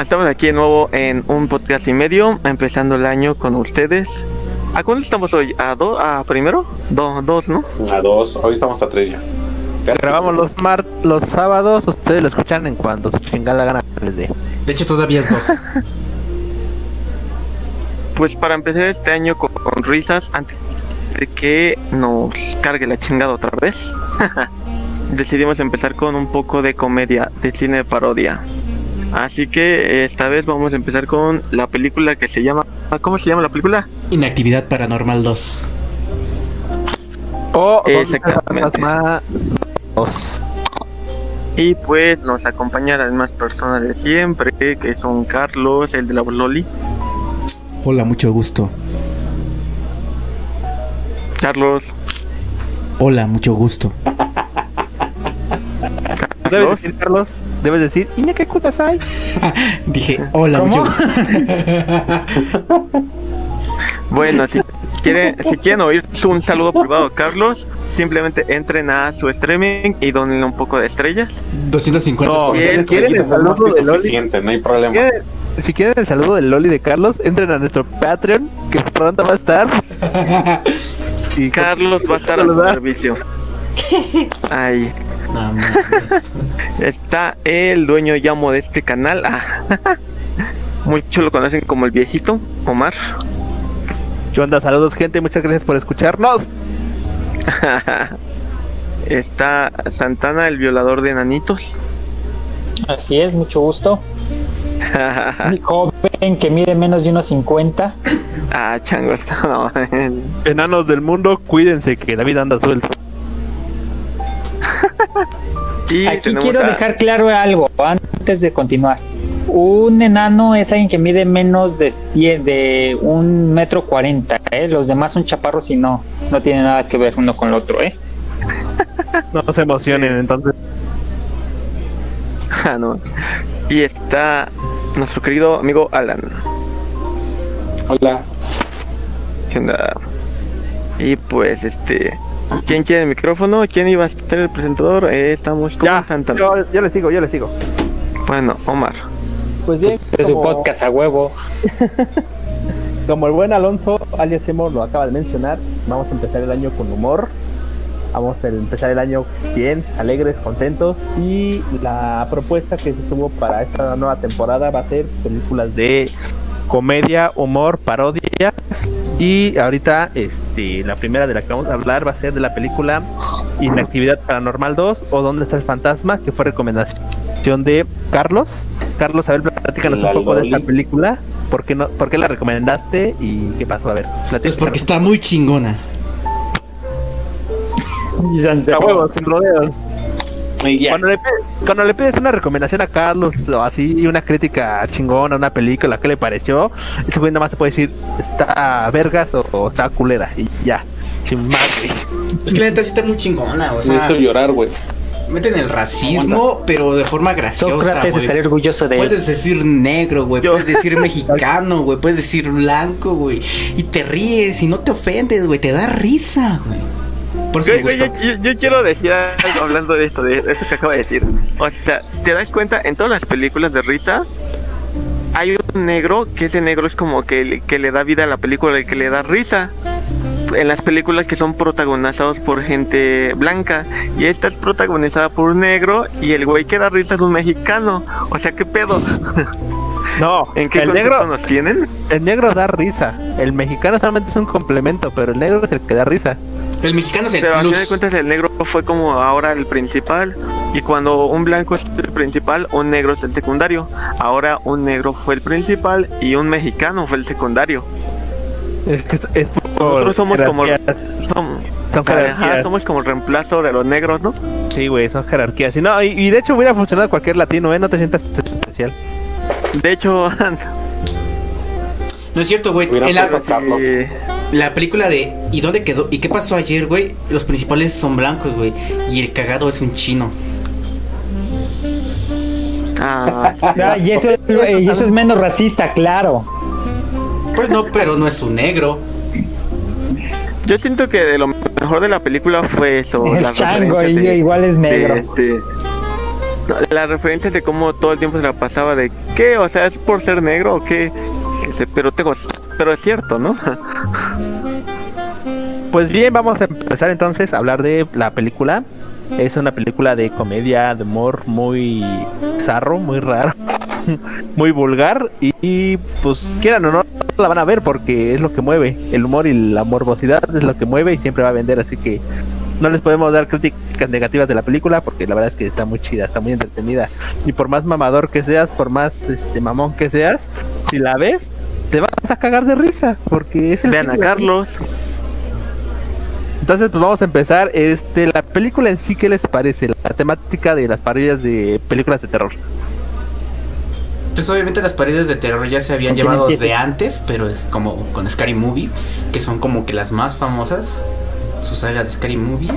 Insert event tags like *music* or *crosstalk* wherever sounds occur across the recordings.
Estamos aquí de nuevo en un podcast y medio, empezando el año con ustedes. ¿A cuándo estamos hoy? ¿A dos? ¿A primero? Do- dos, ¿no? A dos, hoy estamos a tres ya. Casi Grabamos tres. los mar los sábados, ustedes lo escuchan en cuanto su chingada gana les dé. De hecho, todavía es dos. *laughs* Pues para empezar este año con, con risas, antes de que nos cargue la chingada otra vez, *laughs* decidimos empezar con un poco de comedia, de cine de parodia. Así que esta vez vamos a empezar con la película que se llama... ¿Cómo se llama la película? Inactividad Paranormal 2. O Exactamente. Y pues nos acompañan las mismas personas de siempre, que son Carlos, el de la Loli. Hola, mucho gusto. Carlos, Hola, mucho gusto. *laughs* Debes Carlos. decir, Carlos, debes decir, ¿y qué cutas hay? *laughs* Dije, hola, ¿Cómo? mucho gusto. *laughs* Bueno, si quieren, si quieren oír un saludo privado, Carlos, simplemente entren a su streaming y donen un poco de estrellas. 250 No, estrellas. bien, si quieren el saludo de Loli, no hay si problema. quieren, si quieren el saludo del Loli de Carlos, entren a nuestro Patreon, que pronto va a estar. *laughs* Y Carlos va a estar a su servicio. *laughs* Ahí No está el dueño y amo de este canal. Ah, *laughs* Muchos lo conocen como el viejito, Omar. ¿Qué onda? Saludos, gente. Muchas gracias por escucharnos. Está Santana, el violador de enanitos. Así es, mucho gusto. *laughs* Mi joven que mide menos de unos 50. ah, chango, está. *laughs* no, Enanos del mundo, cuídense que David anda suelto. Y Aquí quiero a- dejar claro algo antes de continuar. Un enano es alguien que mide menos de, de un metro cuarenta. ¿eh? Los demás son chaparros y no, no tiene nada que ver uno con el otro. ¿eh? No se emocionen, entonces. No. Y está nuestro querido amigo Alan. Hola. ¿Qué onda? Y pues, este. ¿Quién quiere el micrófono? ¿Quién iba a ser el presentador? Eh, estamos con Ya, Santana. yo, yo le sigo, yo le sigo. Bueno, Omar. Pues bien, Es su como, podcast a huevo. *laughs* como el buen Alonso, alias Emo, lo acaba de mencionar, vamos a empezar el año con humor. Vamos a empezar el año bien, alegres, contentos. Y la propuesta que se tuvo para esta nueva temporada va a ser películas de comedia, humor, parodias. Y ahorita, este, la primera de la que vamos a hablar va a ser de la película Inactividad Paranormal 2 o ¿Dónde está el fantasma? Que fue recomendación de Carlos. Carlos, a ver, platícanos La un poco de esta película. ¿Por qué, no, ¿Por qué la recomendaste y qué pasó? A ver, Pues platícanos. porque está muy chingona. A huevo, sin rodeos. Y ya. Cuando le, pides, cuando le pides una recomendación a Carlos o así, y una crítica chingona, una película, ¿qué le pareció? Ese güey nada más te puede decir, está vergas o, o está culera. Y ya, sin madre. Es que la neta sí está muy chingona, o sea, Necesito llorar, güey. meten el racismo, pero de forma graciosa, Sócrates güey. estaría orgulloso de él. Puedes decir negro, güey. Puedes decir *laughs* mexicano, güey. Puedes decir blanco, güey. Y te ríes y no te ofendes, güey. Te da risa, güey. Por eso Güey, me yo, yo- yo quiero decir algo hablando de esto, de eso que acaba de decir. O sea, si te das cuenta, en todas las películas de risa, hay un negro que ese negro es como que, le- que le da vida a la película, el que le da risa. En las películas que son protagonizadas por gente blanca y esta es protagonizada por un negro y el güey que da risa es un mexicano. O sea, ¿qué pedo? *laughs* No, *laughs* ¿En qué el negro, nos tienen? el negro da risa. El mexicano solamente es un complemento, pero el negro es el que da risa. El mexicano es el Pero a fin de cuentas el negro fue como ahora el principal y cuando un blanco es el principal, un negro es el secundario. Ahora un negro fue el principal y un mexicano fue el secundario. Es que es- Nosotros somos como jerarquías. somos, Son ajá, somos como el reemplazo de los negros, ¿no? Sí, güey, son jerarquías. Y, no, y, y de hecho hubiera funcionado cualquier latino, ¿eh? No te sientas especial. De hecho, *laughs* No es cierto, güey. En la, eh, película de ¿Y dónde quedó? ¿Y qué pasó ayer, güey? Los principales son blancos, güey. Y el cagado es un chino. ah, Ah, y, eso es, *laughs* y eso es menos racista, claro. Pues no, pero no es un negro. Yo siento que de lo mejor de la película fue eso. El chango referencias ahí igual es de, negro. este, no, las referencias de cómo todo el tiempo se la pasaba de qué, o sea, es por ser negro o qué. Ese, Pero tengo, pero es cierto, ¿no? Pues bien, vamos a empezar entonces a hablar de la película. Es una película de comedia, de humor muy zarro, muy raro, *laughs* muy vulgar y, y, pues quieran o no la van a ver porque es lo que mueve. El humor y la morbosidad es lo que mueve y siempre va a vender, así que no les podemos dar críticas negativas de la película porque la verdad es que está muy chida, está muy entretenida. Y por más mamador que seas, por más este mamón que seas, si la ves, te vas a cagar de risa porque es el Vean a. Carlos. Entonces, pues vamos a empezar. Este, la película en sí, ¿qué les parece? La temática de las parodias de películas de terror. Pues obviamente las paredes de terror ya se habían llevado empiece. antes, pero es como con Scary Movie, que son como que las más famosas, su saga de Scary Movie.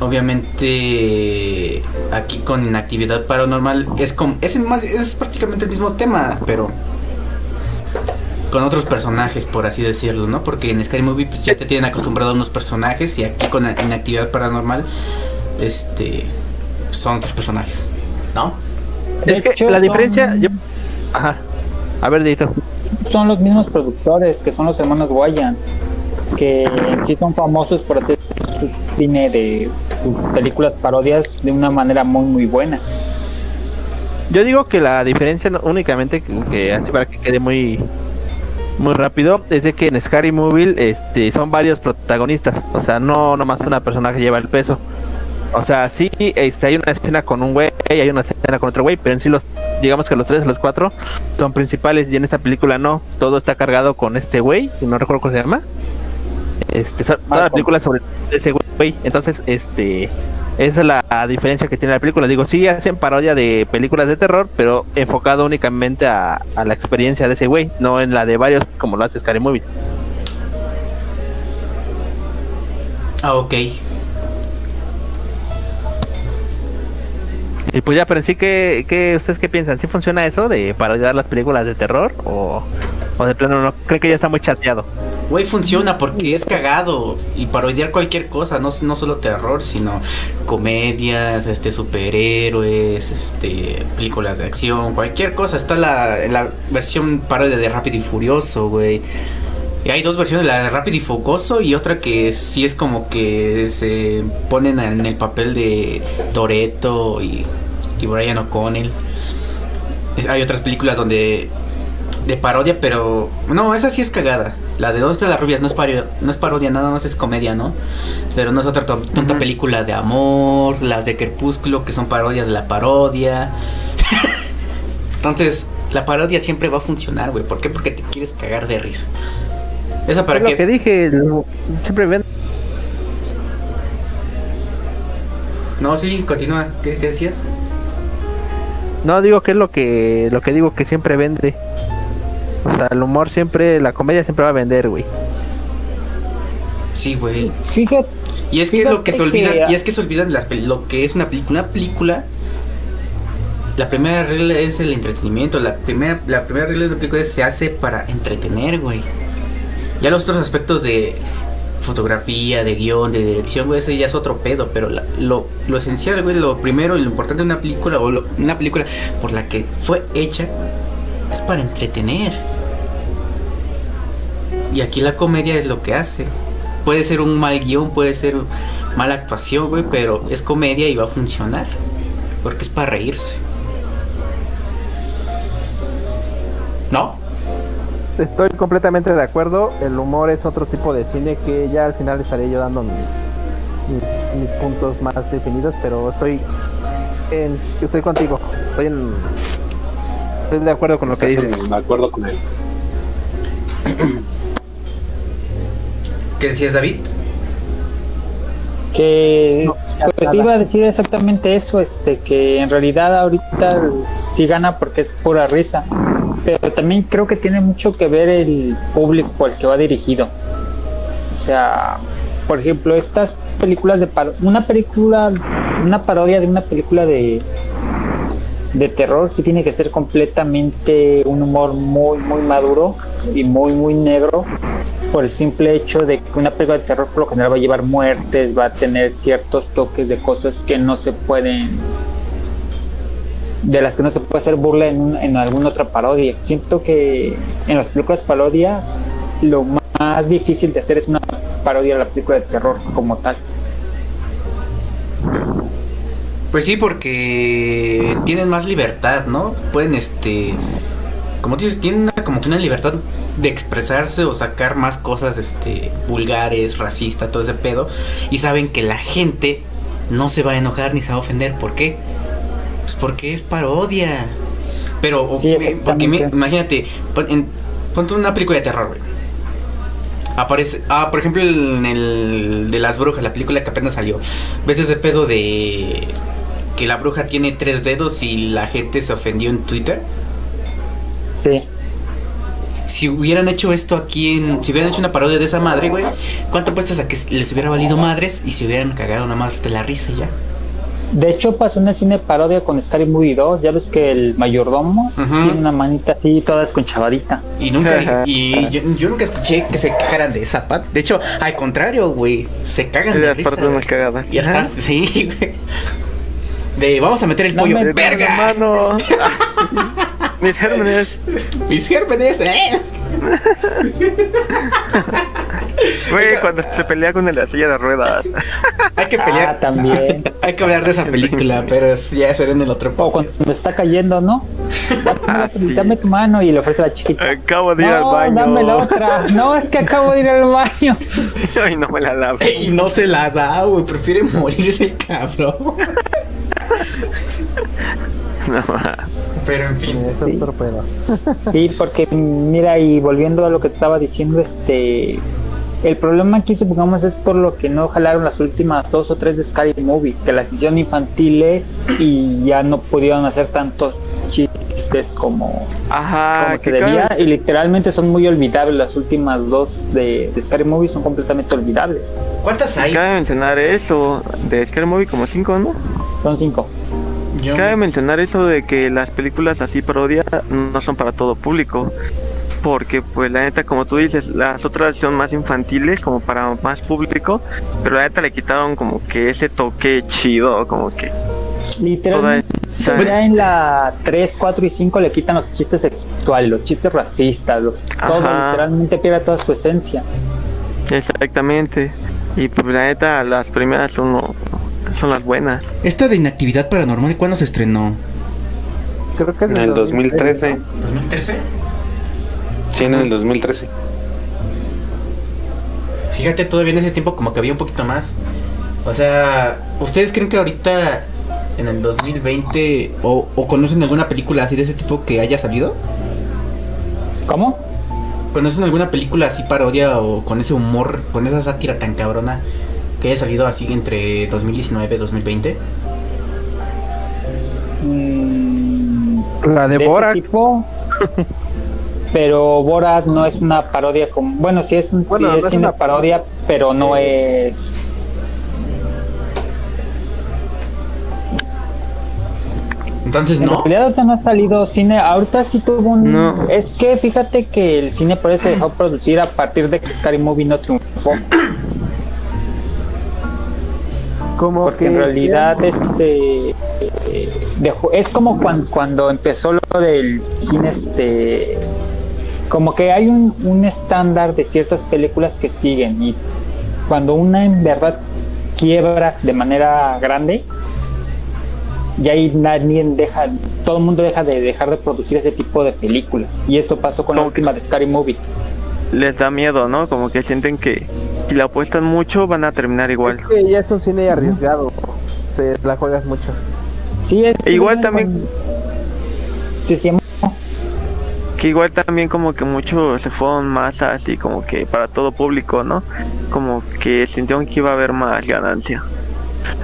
Obviamente aquí con Inactividad Paranormal es como es, el más, es prácticamente el mismo tema, pero con otros personajes, por así decirlo, ¿no? Porque en Scary Movie pues ya te tienen acostumbrado a unos personajes y aquí con Inactividad Paranormal este son otros personajes, ¿no? De es que hecho, la son- diferencia. yo- Ajá. A ver, Dito. son los mismos productores que son los hermanos Guayan que sí son famosos por hacer su cine de sus películas parodias de una manera muy muy buena Yo digo que la diferencia no- únicamente, que, que así para que quede muy muy rápido, es de que en Scary Movie este, son varios protagonistas. O sea, no nomás una persona que lleva el peso. O sea, sí, este, hay una escena con un güey, hay una escena con otro güey, pero en sí los, digamos que los tres, los cuatro son principales y en esta película no, todo está cargado con este güey, que no recuerdo cómo se llama. Este, toda la película es sobre ese güey, entonces, este, esa es la diferencia que tiene la película. Digo, sí hacen parodia de películas de terror, pero enfocado únicamente a, a la experiencia de ese güey, no en la de varios como lo hace Scary Movie. Ah, ok. Y pues ya, pero sí, ¿qué, qué, ¿ustedes qué piensan? ¿Sí funciona eso de parodiar las películas de terror? ¿O, o de plano no? ¿Creen que ya está muy chateado? Güey, funciona porque es cagado y parodiar cualquier cosa, no, no solo terror, sino comedias, este superhéroes, este películas de acción, cualquier cosa. Está la, la versión parodia de Rápido y Furioso, güey. Y hay dos versiones, la de Rápido y Focoso y otra que sí es como que se ponen en el papel de Toreto y, y Brian O'Connell. Hay otras películas donde de parodia, pero no, esa sí es cagada. La de ¿Dónde está las rubias? No es, parodia, no es parodia, nada más es comedia, ¿no? Pero no es otra ton- tonta película de amor, las de Crepúsculo, que son parodias de la parodia. *laughs* Entonces, la parodia siempre va a funcionar, güey. ¿Por qué? Porque te quieres cagar de risa. Esa para Es lo que que... dije, lo- siempre ven. No, sí, continúa. ¿Qué, qué decías? No digo que es lo que lo que digo que siempre vende. O sea, el humor siempre, la comedia siempre va a vender, güey. Sí, güey. fíjate Y es que lo que se que- y es que se olvidan las lo que es una película, una película. La primera regla es el entretenimiento, la primera la primera regla de la película es se hace para entretener, güey. Ya los otros aspectos de fotografía, de guion, de dirección, güey, ese ya es otro pedo, pero la- lo, lo esencial, güey, lo primero y lo importante de una película o lo- una película por la que fue hecha es para entretener. Y aquí la comedia es lo que hace. Puede ser un mal guion, puede ser mala actuación, güey, pero es comedia y va a funcionar. Porque es para reírse. ¿No? Estoy completamente de acuerdo. El humor es otro tipo de cine que ya al final estaré yo dando mi- mis, mis puntos más definidos, pero estoy en, estoy contigo. Estoy en, estoy de acuerdo con lo que dices. de acuerdo con él. ¿Qué decías, David? Que pues iba a decir exactamente eso este que en realidad ahorita sí gana porque es pura risa pero también creo que tiene mucho que ver el público al que va dirigido. O sea por ejemplo estas películas de paro- una película una parodia de una película de de terror sí tiene que ser completamente un humor muy muy maduro y muy muy negro por el simple hecho de que una película de terror por lo general va a llevar muertes, va a tener ciertos toques de cosas que no se pueden de las que no se puede hacer burla en, en alguna otra parodia. Siento que en las películas parodias lo más difícil de hacer es una parodia de la película de terror como tal. Pues sí, porque tienen más libertad, ¿no? Pueden, este, como dices, tienen una, como que una libertad de expresarse o sacar más cosas, este, vulgares, racistas, todo ese pedo, y saben que la gente no se va a enojar ni se va a ofender. ¿Por qué? Pues porque es parodia. Pero, Sí, porque exactamente. imagínate, en, ponte una película de terror, güey. Aparece, ah, por ejemplo, en el de las brujas, la película que apenas salió. ¿Ves ese pedo de que la bruja tiene tres dedos y la gente se ofendió en Twitter? Sí. Si hubieran hecho esto aquí en. Si hubieran hecho una parodia de esa madre, güey, ¿cuánto apuestas a que les hubiera valido madres y se hubieran cagado una madre de la risa ya? De hecho, pasó en el cine parodia con Scary Movie 2. Ya ves que el mayordomo tiene una manita así, toda desconchavadita. Y nunca. y yo, yo nunca escuché que se quejaran de esa pat. De hecho, al contrario, güey, se cagan de de las risa. partes más güey. cagadas. Y hasta, sí, güey. De vamos a meter el No pollo. me- ¡Verga! Hermano. *laughs* Mis gérmenes. Mis gérmenes, ¿eh? Güey, cuando se pelea con el de la silla de ruedas. Hay que Ah, pelear. también. *laughs* Hay que hablar de esa película, pero ya será en el otro O podcast. cuando está cayendo, ¿no? Ah, sí. Dame tu mano y le ofrece a la chiquita. Acabo de ir no, al baño. dame la otra. No, es que acabo de ir al baño. *laughs* Ay, no me la lavo. Y no se la da, güey. Prefiere morirse el cabrón. *laughs* No, Pero en fin. Eso Sí. es otro pedo. Sí, porque mira, y volviendo a lo que te estaba diciendo, este. El problema aquí, supongamos, es por lo que no jalaron las últimas dos o tres de Scary Movie, que las hicieron infantiles y ya no pudieron hacer tantos chistes como, Ajá, como se debía. Y literalmente son muy olvidables. Las últimas dos de, de Scary Movie son completamente olvidables. ¿Cuántas hay? cabe mencionar eso de Scary Movie como 5, ¿no? Son cinco. Yo- Cabe mencionar eso de que las películas así parodia no son para todo público. Porque, pues, la neta, como tú dices, las otras son más infantiles, como para más público. Pero la neta le quitaron como que ese toque chido, como que toda Literalmente. esa- Ya en la 3, 4 y 5 le quitan los chistes sexuales, los chistes racistas, los, todo literalmente pierde toda su esencia. Exactamente. Y pues la neta, las primeras son, lo- son las buenas. Esta de inactividad paranormal, ¿cuándo se estrenó? Creo que es En el 2013. ¿2013? Sí, en el 2013. Fíjate, todavía en ese tiempo como que había un poquito más. O sea, ¿ustedes creen que ahorita en el 2020 o, o conocen alguna película así de ese tipo que haya salido? ¿Cómo? ¿Conocen alguna película así parodia o con ese humor, con esa sátira tan cabrona que haya salido así entre 2019 y 2020? Mm, La de de ese Borat. tipo. *laughs* pero Borat no es una parodia como. Bueno, sí es, un- sí Bueno, es una parodia, pero no es. Entonces En no. realidad ahorita no ha salido cine, ahorita sí tuvo un... No. Es que fíjate que el cine por eso se dejó producir a partir de que Scary Movie no triunfó. Como Porque que en realidad este eh, dejó- es como cuan- cuando, empezó lo del cine este como que hay un, un estándar de ciertas películas que siguen y cuando una en verdad quiebra de manera grande y ahí nadie deja todo el mundo deja de dejar de producir ese tipo de películas. Y esto pasó con la Como última de Scary Movie. Les da miedo, ¿no? Como que sienten que si la apuestan mucho van a terminar igual. Es que ya es un cine arriesgado. Te la juegas mucho. sí es, E igual también- sí, sí, Que igual también como que muchos se fueron más así como que para todo público, ¿no? Como que sintieron que iba a haber más ganancia.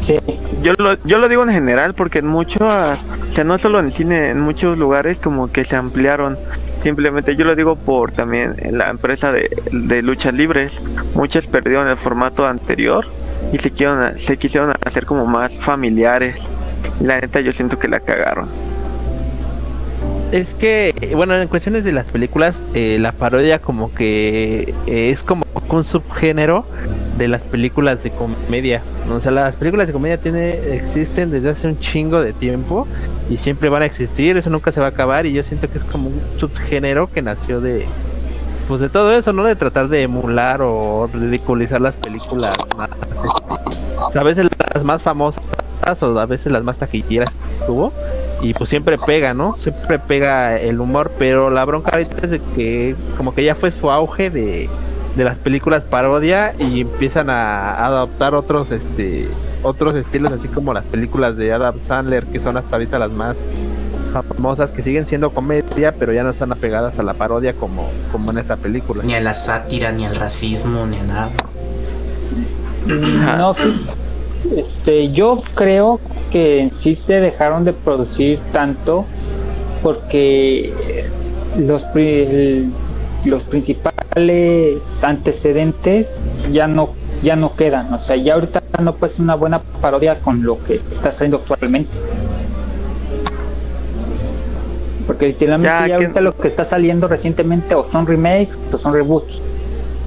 sí. Yo lo, yo lo digo en general porque en muchos, o sea, no solo en cine, en muchos lugares como que se ampliaron. Simplemente yo lo digo por también la empresa de, de luchas libres. Muchas perdieron el formato anterior y se, quisieron, se quisieron hacer como más familiares. La neta yo siento que la cagaron. Es que, bueno, en cuestiones de las películas, eh, la parodia como que es como un subgénero de las películas de comedia. O sea, las películas de comedia tiene, existen desde hace un chingo de tiempo y siempre van a existir, eso nunca se va a acabar y yo siento que es como un subgénero que nació de, pues de todo eso, ¿no? De tratar de emular o ridiculizar las películas a veces las más famosas o a veces las más taquilleras que tuvo y pues siempre pega, ¿no? Siempre pega el humor, pero la bronca ahorita es de que como que ya fue su auge de, de las películas parodia y empiezan a adoptar otros este otros estilos así como las películas de Adam Sandler que son hasta ahorita las más famosas que siguen siendo comedia pero ya no están apegadas a la parodia como como en esa película. Ni a la sátira, ni al racismo, ni a nada. No. Este, yo creo que en sí se dejaron de producir tanto porque los, el- los principales antecedentes ya no ya no quedan, o sea, ya ahorita no puede ser una buena parodia con lo que está saliendo actualmente. Porque literalmente Ya, ya, que- ahorita lo que está saliendo recientemente o son remakes o son reboots.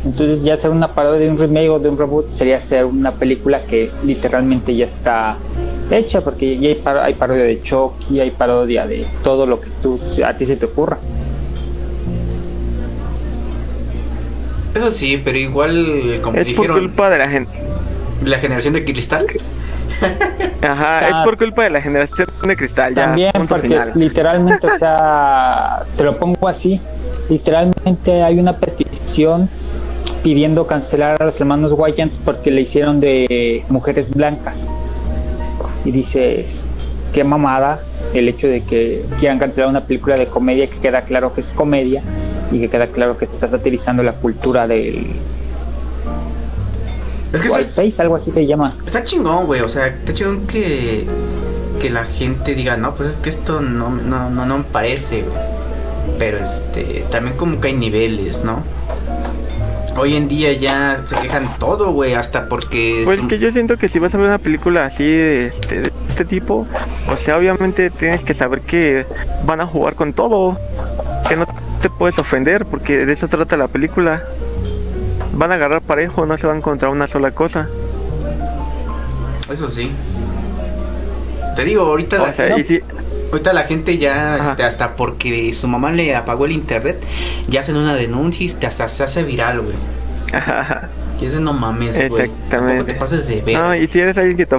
Entonces ya hacer una parodia de un remake o de un reboot sería hacer una película que literalmente ya está hecha, porque ya hay, par- hay parodia de Chucky, hay parodia de todo lo que tú, a ti se te ocurra. Eso sí, pero igual, como Es por dijeron, culpa de la gente. la generación de cristal. *laughs* Ajá, Ah. es por culpa de la generación de cristal. También porque final. es literalmente, o sea, te lo pongo así, literalmente hay una petición pidiendo cancelar a los hermanos Wayans porque le hicieron de mujeres blancas. Y dices, qué mamada el hecho de que quieran cancelar una película de comedia que queda claro que es comedia y que queda claro que está satirizando la cultura del Es que es- algo así se llama. está chingón, güey. O sea, está chingón que, que la gente diga, no, pues es que esto no, no, no, no me parece, güey. Pero este, también como que hay niveles, ¿no? Hoy en día ya se quejan todo, güey, hasta porque... Pues es que yo siento que si vas a ver una película así de este, de este tipo, o sea, obviamente tienes que saber que van a jugar con todo, que no te puedes ofender, porque de eso trata la película. Van a agarrar parejo, no se van contra una sola cosa. Eso sí. Te digo, ahorita, la, sea, gente, si, ahorita la gente ya, este, hasta porque su mamá le apagó el internet, ya hacen una denuncia y hasta se hace viral, güey. Y ese no mames, güey. Exactamente. Tampoco te pases de ver. no, y si eres alguien que te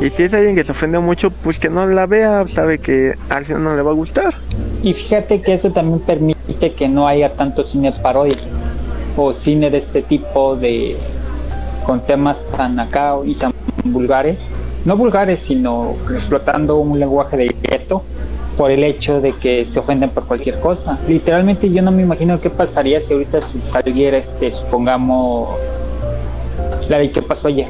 y si es alguien que se ofende mucho, pues que no la vea, sabe que al final no le va a gustar. Y fíjate que eso también permite que no haya tanto cine parodia o cine de este tipo de con temas tan acá y tan vulgares, no vulgares, sino explotando un lenguaje de gueto por el hecho de que se ofenden por cualquier cosa. Literalmente yo no me imagino qué pasaría si ahorita saliera este, supongamos la de qué pasó ayer.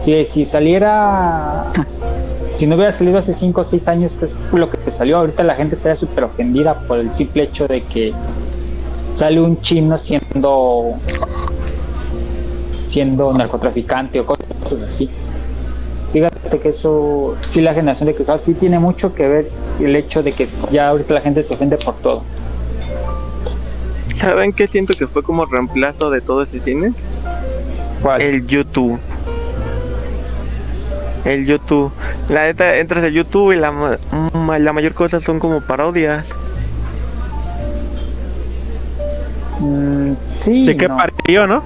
Si, si saliera si no hubiera salido hace 5 o 6 años, que es lo que salió, ahorita la gente estaría súper ofendida por el simple hecho de que sale un chino siendo siendo narcotraficante o cosas así. Fíjate que eso, sí la generación de cristal sí tiene mucho que ver el hecho de que ya ahorita la gente se ofende por todo. ¿Saben qué siento que fue como reemplazo de todo ese cine? ¿Cuál? El YouTube. El YouTube. La neta, entras a YouTube y la, ma- ma- la mayor cosa son como parodias. Mm, sí, ¿De qué no. parió, no?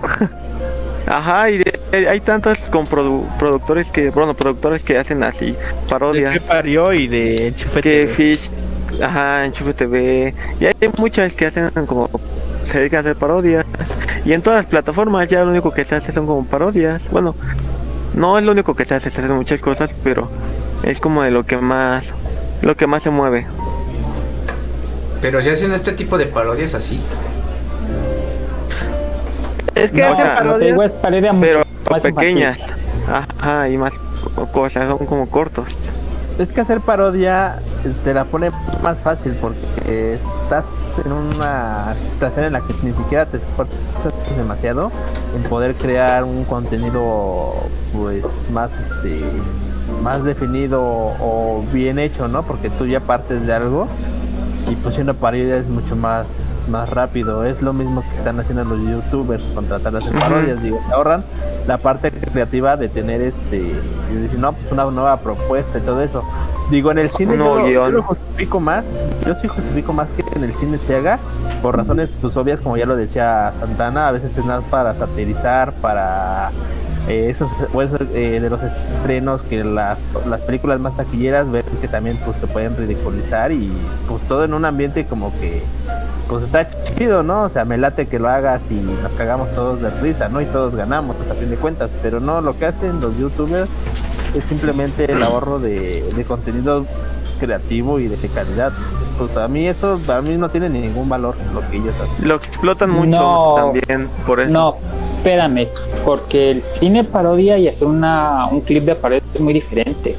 *laughs* Ajá, y de- hay hay tantos con produ- productores que, bueno, productores que hacen así, ¿De parodias. qué parió y de Enchufe Que TV? Fish, ajá, Enchufe TV. Y hay muchas que hacen como, se dedican a hacer parodias. Y en todas las plataformas ya lo único que se hace son como parodias. Bueno, no es lo único que se hace, se hacen muchas cosas, pero es como de lo que más, lo que más se mueve. Pero si hacen este tipo de parodias así. Es que No, hacen parodias. digo, es parodia mucho Pero más infantil. pequeñas. Ajá, y más cosas, son como cortos. Es que hacer parodia te la pone más fácil porque estás en una situación en la que ni siquiera te esfuerzas demasiado en poder crear un contenido pues más este más definido o bien hecho, ¿no? Porque tú ya partes de algo y pues una parodia es mucho más más rápido. Es lo mismo que están haciendo los youtubers, contratar las parodias, digo, ahorran la parte creativa de tener este, y decir, no, pues una nueva propuesta y todo eso. Digo, en el cine yo, yo, lo, justifico más, yo sí justifico más que en el cine se haga, por razones pues obvias, como ya lo decía Santana, a veces es más para satirizar, para eh, esos eh, de los estrenos que las, las películas más taquilleras ver que también pues se pueden ridiculizar y pues todo en un ambiente como que pues está chido, ¿no? O sea, me late que lo hagas y nos cagamos todos de risa, ¿no? Y todos ganamos, a fin de cuentas. Pero no, lo que hacen los youtubers es simplemente el ahorro de, contenido creativo y de calidad. Pues a mí eso, a mí no tiene ningún valor lo que ellos hacen. Lo explotan mucho también por eso. No, espérame, porque el cine parodia y hacer una, un clip de parodia es muy diferente.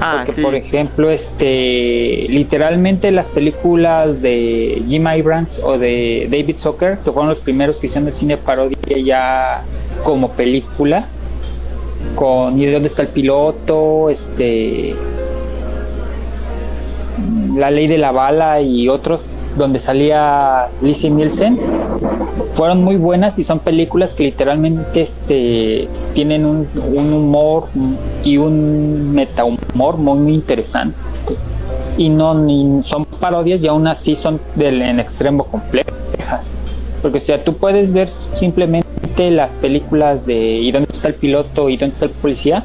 Ah, Porque, por ejemplo, este, literalmente las películas de Jim Abrams o de David Zucker, que fueron los primeros que hicieron el cine parodia ya como película, con ¿Y dónde está el piloto? Este, La ley de la bala y otros, donde salía Lizzie Nielsen, fueron muy buenas y son películas que literalmente este, tienen un, humor y un meta humor muy, muy interesante. Y no ni son parodias y aún así son del, en extremo complejas. Porque o sea, tú puedes ver simplemente las películas de ¿Y dónde está el piloto? ¿Y dónde está el policía?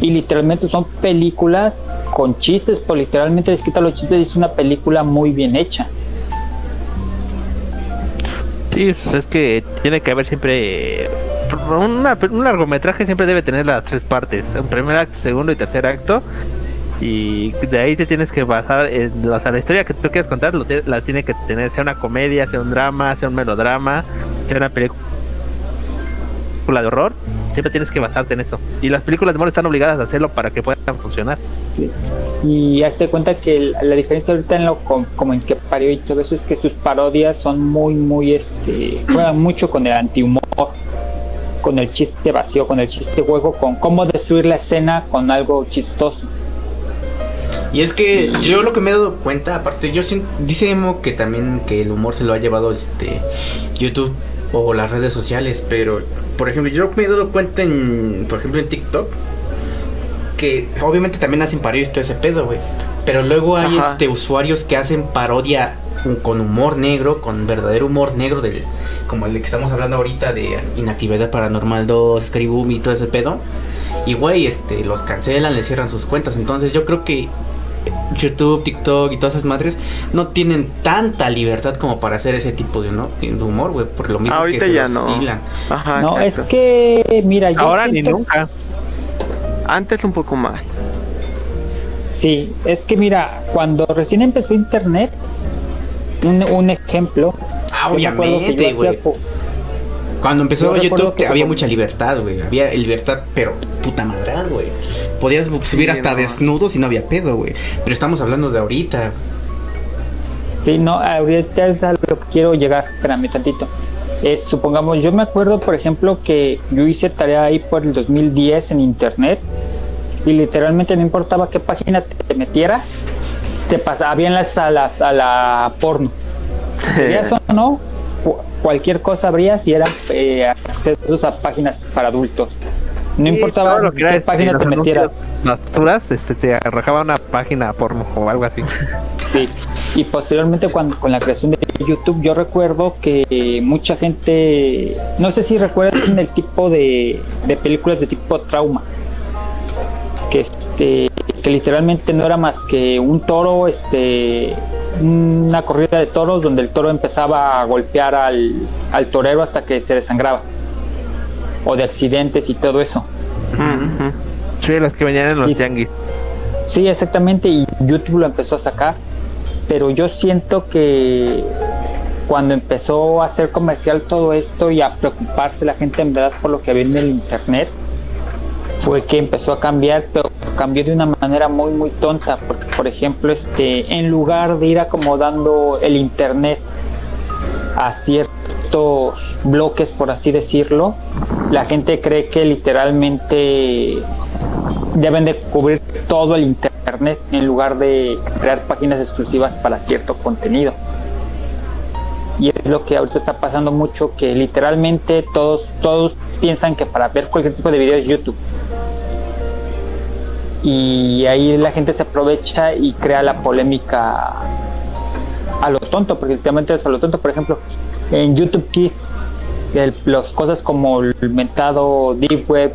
Y literalmente son películas con chistes, por literalmente les los chistes y es una película muy bien hecha. Sí, pues es que tiene que haber siempre. un largometraje siempre debe tener las tres partes: un primer acto, segundo y tercer acto. Y de ahí te tienes que basar en o sea, la historia que tú quieres contar, la tiene que tener, sea una comedia, sea un drama, sea un melodrama, sea una película de horror siempre tienes que basarte en eso. Y las películas de humor están obligadas a hacerlo para que puedan funcionar. Y hazte cuenta que la diferencia ahorita en lo como en que parió y todo eso es que sus parodias son muy, muy, este, juegan mucho con el antihumor, con el chiste vacío, con el chiste juego, con cómo destruir la escena con algo chistoso. Y es que yo lo que me he dado cuenta, aparte, yo dice Emo que también que el humor se lo ha llevado este YouTube o las redes sociales, pero por ejemplo, yo me he dado cuenta en, por ejemplo, en TikTok, que obviamente también hacen parodias todo ese pedo, güey. Pero luego hay este usuarios que hacen parodia con humor negro, con verdadero humor negro, del, como el que estamos hablando ahorita de Inactividad Paranormal 2, Scriboom y todo ese pedo. Y güey, este, los cancelan, les cierran sus cuentas. Entonces yo creo que YouTube, TikTok y todas esas madres no tienen tanta libertad como para hacer ese tipo de, ¿no? de humor, güey, por lo mismo que se ya no. no, es que, mira, yo ahora ni nunca. Antes un poco más. Sí, es que mira, cuando recién empezó Internet, un, un ejemplo. Ah, obviamente, güey. Cuando empezó YouTube había mucha libertad, güey. Había libertad, pero puta madre, güey. Podías subir hasta desnudos y no había pedo, güey. Pero estamos hablando de ahorita. Sí, no, ahorita es a lo que quiero llegar. Espérame tantito. Es, supongamos, yo me acuerdo, por ejemplo, que yo hice tarea ahí por el 2010 en internet y literalmente no importaba qué página te metieras, te pasaba bien la, a, la, a la porno. *laughs* eso no, cualquier cosa habría si eran eh, accesos a páginas para adultos. No importaba lo que qué página te metieras. Basuras, este, te arrojaba una página porno o algo así. Sí, y posteriormente cuando con la creación de YouTube, yo recuerdo que mucha gente, no sé si recuerdan el tipo de, de películas de tipo trauma, que este, que literalmente no era más que un toro, este, una corrida de toros donde el toro empezaba a golpear al, al torero hasta que se desangraba o de accidentes y todo eso. Sí, los que venían en los tianguis. Sí, exactamente, y YouTube lo empezó a sacar, pero yo siento que cuando empezó a hacer comercial todo esto y a preocuparse la gente en verdad por lo que había en el internet, fue que empezó a cambiar, pero cambió de una manera muy muy tonta, porque por ejemplo, este, en lugar de ir acomodando el internet a ciertos bloques, por así decirlo, la gente cree que literalmente deben de cubrir todo el internet en lugar de crear páginas exclusivas para cierto contenido. Y es lo que ahorita está pasando mucho, que literalmente todos, todos piensan que para ver cualquier tipo de video es YouTube. Y ahí la gente se aprovecha y crea la polémica a lo tonto, porque literalmente es a lo tonto. Por ejemplo, en YouTube Kids, las cosas como el mentado Deep Web,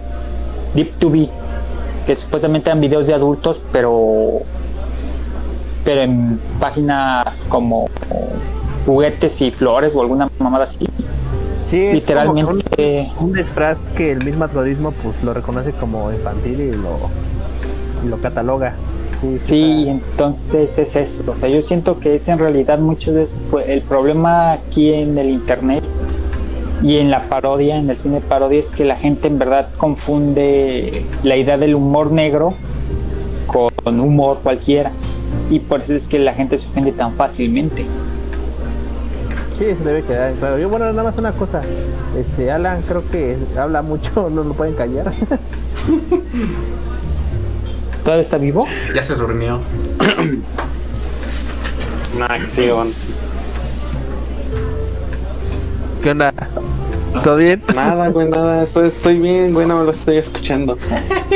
Deep 2 que supuestamente eran videos de adultos, pero pero en páginas como juguetes y flores o alguna mamada así. Sí, Literalmente. Un, un disfraz que el mismo algoritmo pues lo reconoce como infantil y lo, y lo cataloga. Sí, Sí, está- entonces es eso. O sea, yo siento que es en realidad mucho de eso. fue el problema aquí en el internet y en la parodia, en el cine parodia, es que la gente en verdad confunde la idea del humor negro con humor cualquiera. Y por eso es que la gente se ofende tan fácilmente. Sí, se debe quedar claro. Yo, bueno, nada más una cosa. Este, Alan creo que habla mucho, *laughs* no lo pueden callar. *laughs* ¿Todavía está vivo? Ya se durmió. *coughs* Nada, que sí, bueno. ¿Qué onda? ¿Todo bien? Nada, güey, nada. Estoy, estoy bien, güey, no me lo estoy escuchando.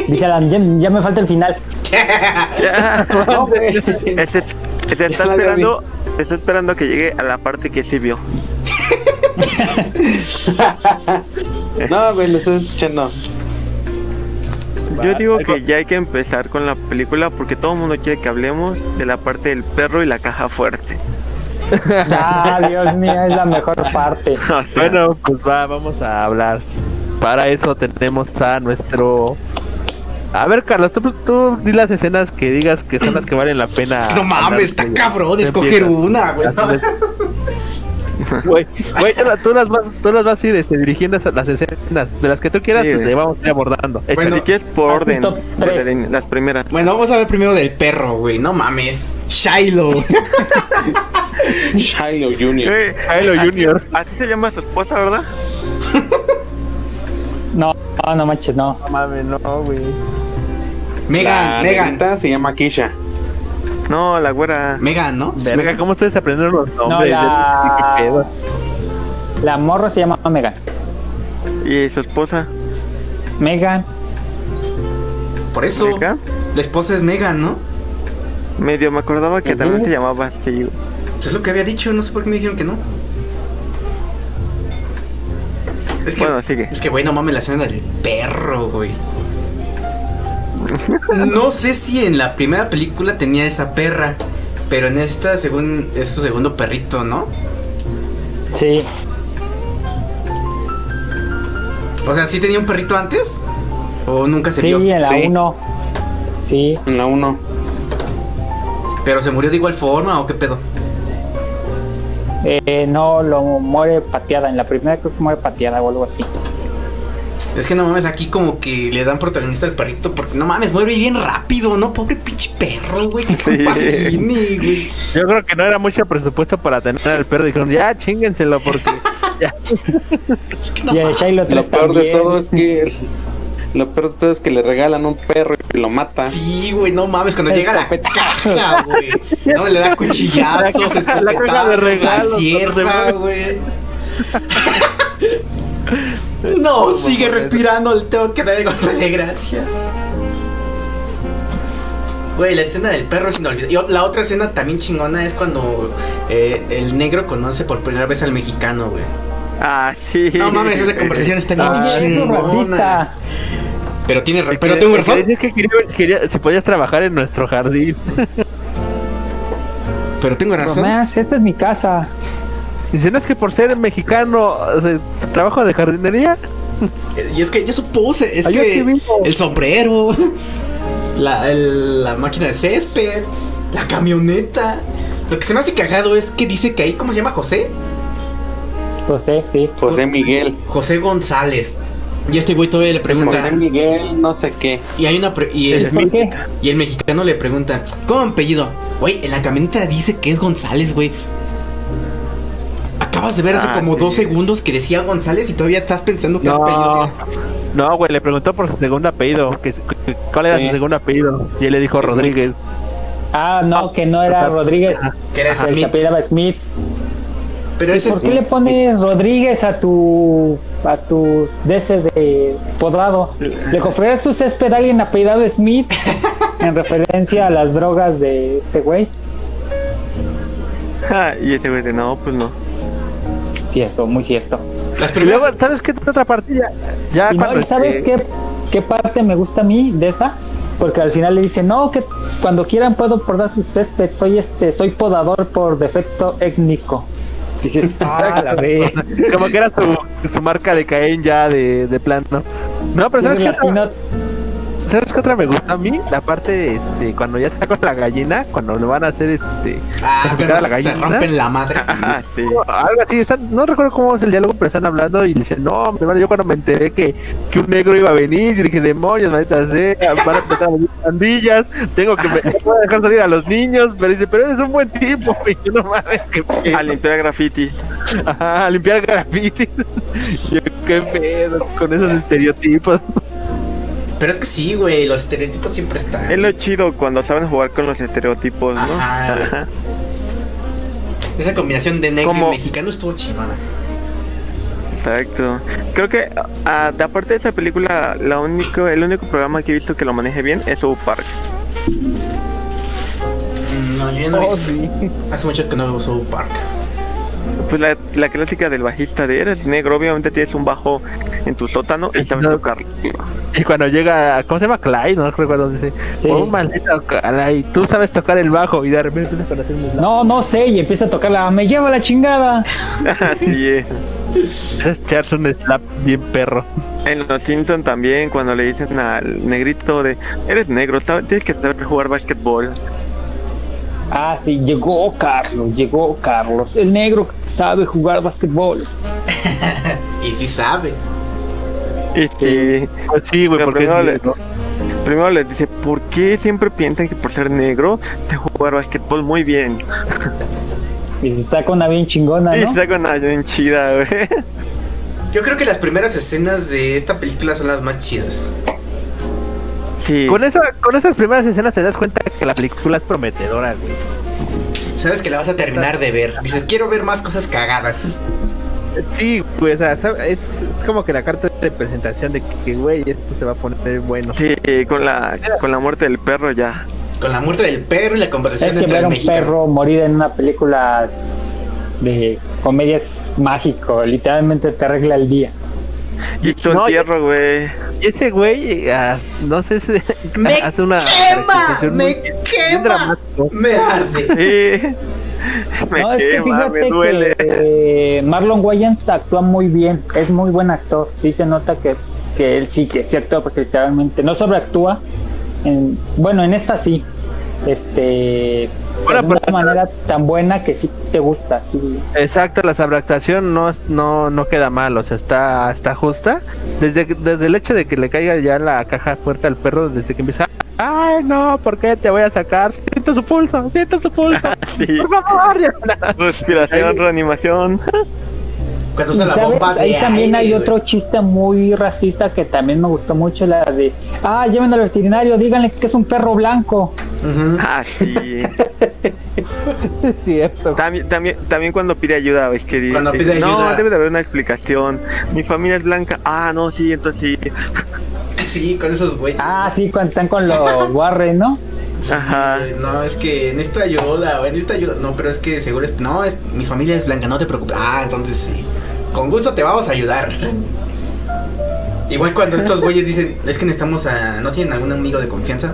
Dice Alan, ya, ya me falta el final. Ya. *laughs* No, güey. Este, este está ya esperando, está esperando que llegue a la parte que sí vio. *laughs* No, güey, lo estoy escuchando. Yo digo que ya hay que empezar con la película porque todo el mundo quiere que hablemos de la parte del perro y la caja fuerte. *laughs* Ah, Dios mío, es la mejor parte. *laughs* O sea, Bueno, pues va, vamos a hablar. Para eso tenemos a nuestro. A ver, Carlos, tú, tú di las escenas que digas que son las que valen la pena. No mames, está cabrón escoger una, güey. *laughs* Güey, güey, tú, la- tú las vas, tú las vas a ir este, dirigiendo las escenas de las que tú quieras, Sí, pues vamos a ir abordando. Bueno, si quieres por orden, las primeras. Bueno, vamos a ver primero del perro, güey. No mames. Shiloh. Shiloh Jr. Eh, Kylo así- Jr.. Así se llama su esposa, ¿verdad? *laughs* No, no, no manches, no. No mames, no, güey. Megan, La Megan. se llama Kisha. No, la güera. Megan, ¿no? Verga, ¿cómo ustedes aprendieron los No, nombres? la... ¿Qué pedo? la morra se llama Megan. Y su esposa. Megan. Por eso. Megan. La esposa es Megan, ¿no? Medio me acordaba que también se llamaba así. Pues es lo que había dicho, no sé por qué me dijeron que no. Es que, Bueno, sigue. es que, güey, no mames la escena del perro, güey. No sé si en la primera película tenía esa perra, pero en esta, según es su segundo perrito, ¿no? Sí. O sea, ¿sí tenía un perrito antes? ¿O nunca se Sí, vio? en la Sí. 1. Sí. En la 1. ¿Pero se murió de igual forma o qué pedo? Eh, no, lo muere pateada. En la primera creo que muere pateada o algo así. Es que no mames, aquí como que le dan protagonista al perrito porque no mames, muere bien rápido, ¿no? Pobre pinche perro, güey. *laughs* ¿Qué culpa Sí. güey? Yo creo que no era mucho presupuesto para tener al perro. Dijeron, ya, chíngenselo porque. *laughs* ya. Es que no y 3 Lo peor de todo es que. Lo peor de todo es que le regalan un perro y lo mata. Sí, güey, no mames, cuando llega la caja, güey. No, le da cuchillazos, La caja- la caja de escopetazos, la regalos, sierra, güey. *laughs* No, sigue respirando, le tengo que dar el golpe de gracia. Güey, la escena del perro es inolvidable. Y la otra escena también chingona es cuando eh, el negro conoce por primera vez al mexicano, güey. Ah, sí. No mames, esa conversación está bien es chingona. racista. Pero tiene ra- Que- pero tengo razón. decía que quería, quería- si podías trabajar en nuestro jardín. Pero tengo razón. Esta es mi casa. Dicen, es que por ser mexicano, o sea, trabajo de jardinería. Y es que yo supuse, es Ay, que el sombrero, *laughs* la, el- la máquina de césped, la camioneta. Lo que se me hace cagado es que dice que ahí, ¿cómo se llama José? José, sí. José Miguel. José González. Y este güey todavía le pregunta. José Miguel, no sé qué. Y hay una pre- y, el, y el mexicano le pregunta, ¿cómo apellido? Güey, en la camioneta dice que es González, güey. Acabas de ver hace Ah, como sí. dos segundos que decía González y todavía estás pensando que No. apellido. No, güey, le preguntó por su segundo apellido. Que, que- ¿Cuál era Sí. su segundo apellido? Y él le dijo Smith. Rodríguez. Ah, no, que no era o sea, Rodríguez. Que era que se Smith. apellidaba Smith. Pero ese ¿Por es. qué le pones Rodríguez a tu a tu de ese de podrado? ¿Le ofreces su césped a alguien apellidado Smith *laughs* en referencia a las drogas de este güey? Ah, y ese güey de no, pues no. Cierto, muy cierto. Las primeras. luego, ¿sabes qué otra parte? Ya, ya Y, no, cuando ¿y sabes qué, qué parte me gusta a mí de esa? Porque al final le dice, no, que cuando quieran puedo podar sus césped, soy este, soy podador por defecto étnico. Dices, *laughs* ah, la. Como que era su, su marca de Caen ya de, de plano. No, pero ¿sabes latino, ¿sabes qué otra me gusta a mí? La parte, este, cuando ya está con la gallina, cuando le van a hacer, este... Ah, sacrificar pero a la se rompen la madre. *laughs* Ah, sí. Algo así, no recuerdo cómo es el diálogo, pero están hablando y le dicen, no, mi hermano, yo cuando me enteré que, que un negro iba a venir, yo dije, demonios, maldita sea, van a empezar a venir pandillas, tengo que me, no puedo dejar salir a los niños, pero dice, pero eres un buen tipo, *laughs* y yo no mames, que A limpiar graffiti. Ajá, a limpiar grafitis. *laughs* Yo, qué pedo con esos estereotipos. Pero es que sí, güey. Los estereotipos siempre están. Es lo chido cuando saben jugar con los estereotipos, ¿no? Ajá. Esa combinación de negro Como- y mexicano estuvo chingona. Exacto. Creo que ah, de aparte de esa película, la único, el único programa que he visto que lo maneje bien es South Park. Mm, No, yo ya no Oh, vi. sí. Hace mucho que no veo South Park. Pues la, la clásica del bajista de eres negro, obviamente tienes un bajo en tu sótano y sabes No. tocarlo. Y cuando llega, ¿cómo se llama? Clyde, no recuerdo dónde dice. Sí. Oh, maldito Clyde, tú sabes tocar el bajo y de repente empiezas con hacer muy No, no sé, y empieza a tocar la me lleva la chingada. *laughs* sí, eh. Es echarse un slap bien perro. En Los Simpson también, cuando le dicen al negrito de eres negro, sabes- tienes que saber jugar básquetbol. Ah, sí, llegó Carlos, llegó Carlos, el negro sabe jugar basquetbol. *laughs* Y sí sabe. Y sí, Pues sí, güey, porque primero le- negro. primero les dice, ¿por qué siempre piensan que por ser negro se jugar básquetbol muy bien? *laughs* Y se saca una bien chingona, Y ¿no? está con una bien chida, güey. Yo creo que las primeras escenas de esta película son las más chidas. Sí. Con, esa, con esas primeras escenas te das cuenta que la película es prometedora, güey. Sabes que la vas a terminar de ver. Dices, quiero ver más cosas cagadas. Sí, güey, o sea, es, es como que la carta de presentación de que, güey, esto se va a poner bueno. Sí, con la, con la muerte del perro ya. Con la muerte del perro y la conversación Es que entre ver el a un perro morir en una película de comedia es mágico, literalmente te arregla el día. Y su No, entierro, güey. Y ese güey, ah, no sé si *laughs* ¡Me hace una quema! ¡Me muy- quema! dramático. Me arde. Sí. *laughs* Me no, es que me fíjate duele. que eh, Marlon Wayans actúa muy bien, es muy buen actor, sí se nota que es que él sí que sí actúa porque literalmente no sobreactúa. En, bueno, en esta sí. Este Bueno, de una pero- manera tan buena que sí te gusta, sí. Exacto, la sobreactuación no, es- no, no queda mal, o sea, está, está justa. Desde, desde el hecho de que le caiga ya la caja fuerte al perro, desde que empieza, ay no, ¿por qué te voy a sacar? Siento su pulso, siento su pulso. *laughs* Sí. Por favor. Respiración, reanimación. Cuando Y usa la sabes, bomba de ahí también aire, hay güey. otro chiste muy racista que también me gustó mucho, la de, ah, llévenlo al veterinario, díganle que es un perro blanco. Ah, sí. Es *laughs* cierto. También, también, también cuando pide ayuda, es que Cuando pide no, ayuda. debe de haber una explicación. Mi familia es blanca. Ah, no, sí, entonces sí. *laughs* Sí, con esos güeyes. Ah, sí, cuando están con los *laughs* Warren, ¿no? Ajá. Eh, no, es que necesito ayuda, güey, necesito ayuda. No, pero es que seguro es. No, es, mi familia es blanca, no te preocupes. Ah, entonces sí. Con gusto te vamos a ayudar. Igual cuando estos güeyes dicen, es que necesitamos a. ¿No tienen algún amigo de confianza?